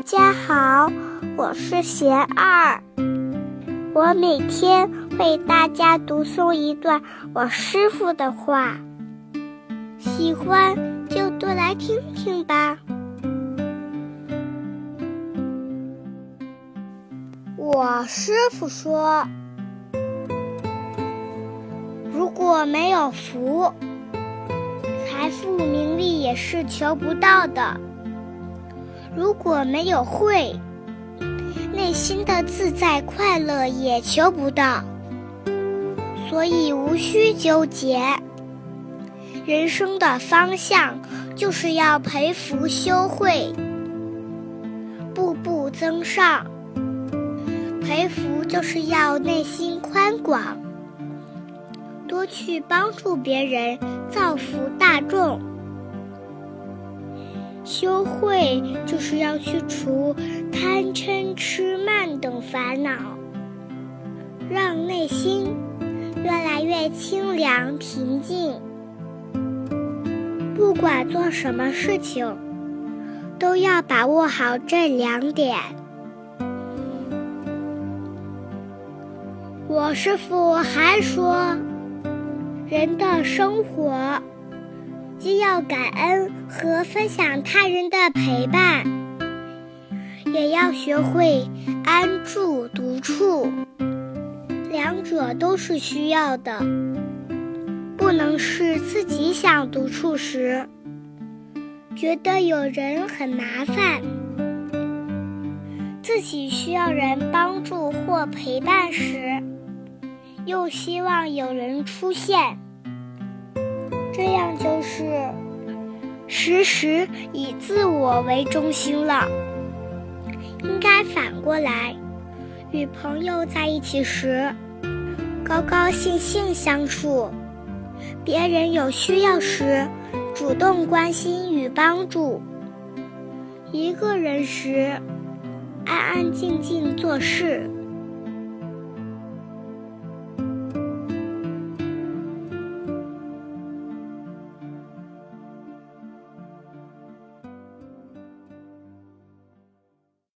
大家好，我是贤二，我每天为大家读诵一段我师傅的话，喜欢就多来听听吧。我师傅说，如果没有福，财富名利也是求不到的。如果没有慧，内心的自在快乐也求不到，所以无需纠结。人生的方向就是要培福修慧，步步增上。培福就是要内心宽广，多去帮助别人，造福大众。修慧就是要去除贪嗔痴慢等烦恼，让内心越来越清凉平静。不管做什么事情，都要把握好这两点。我师傅还说，人的生活。既要感恩和分享他人的陪伴，也要学会安住独处，两者都是需要的。不能是自己想独处时，觉得有人很麻烦；自己需要人帮助或陪伴时，又希望有人出现。这样就是时时以自我为中心了。应该反过来，与朋友在一起时，高高兴兴相处；别人有需要时，主动关心与帮助；一个人时，安安静静做事。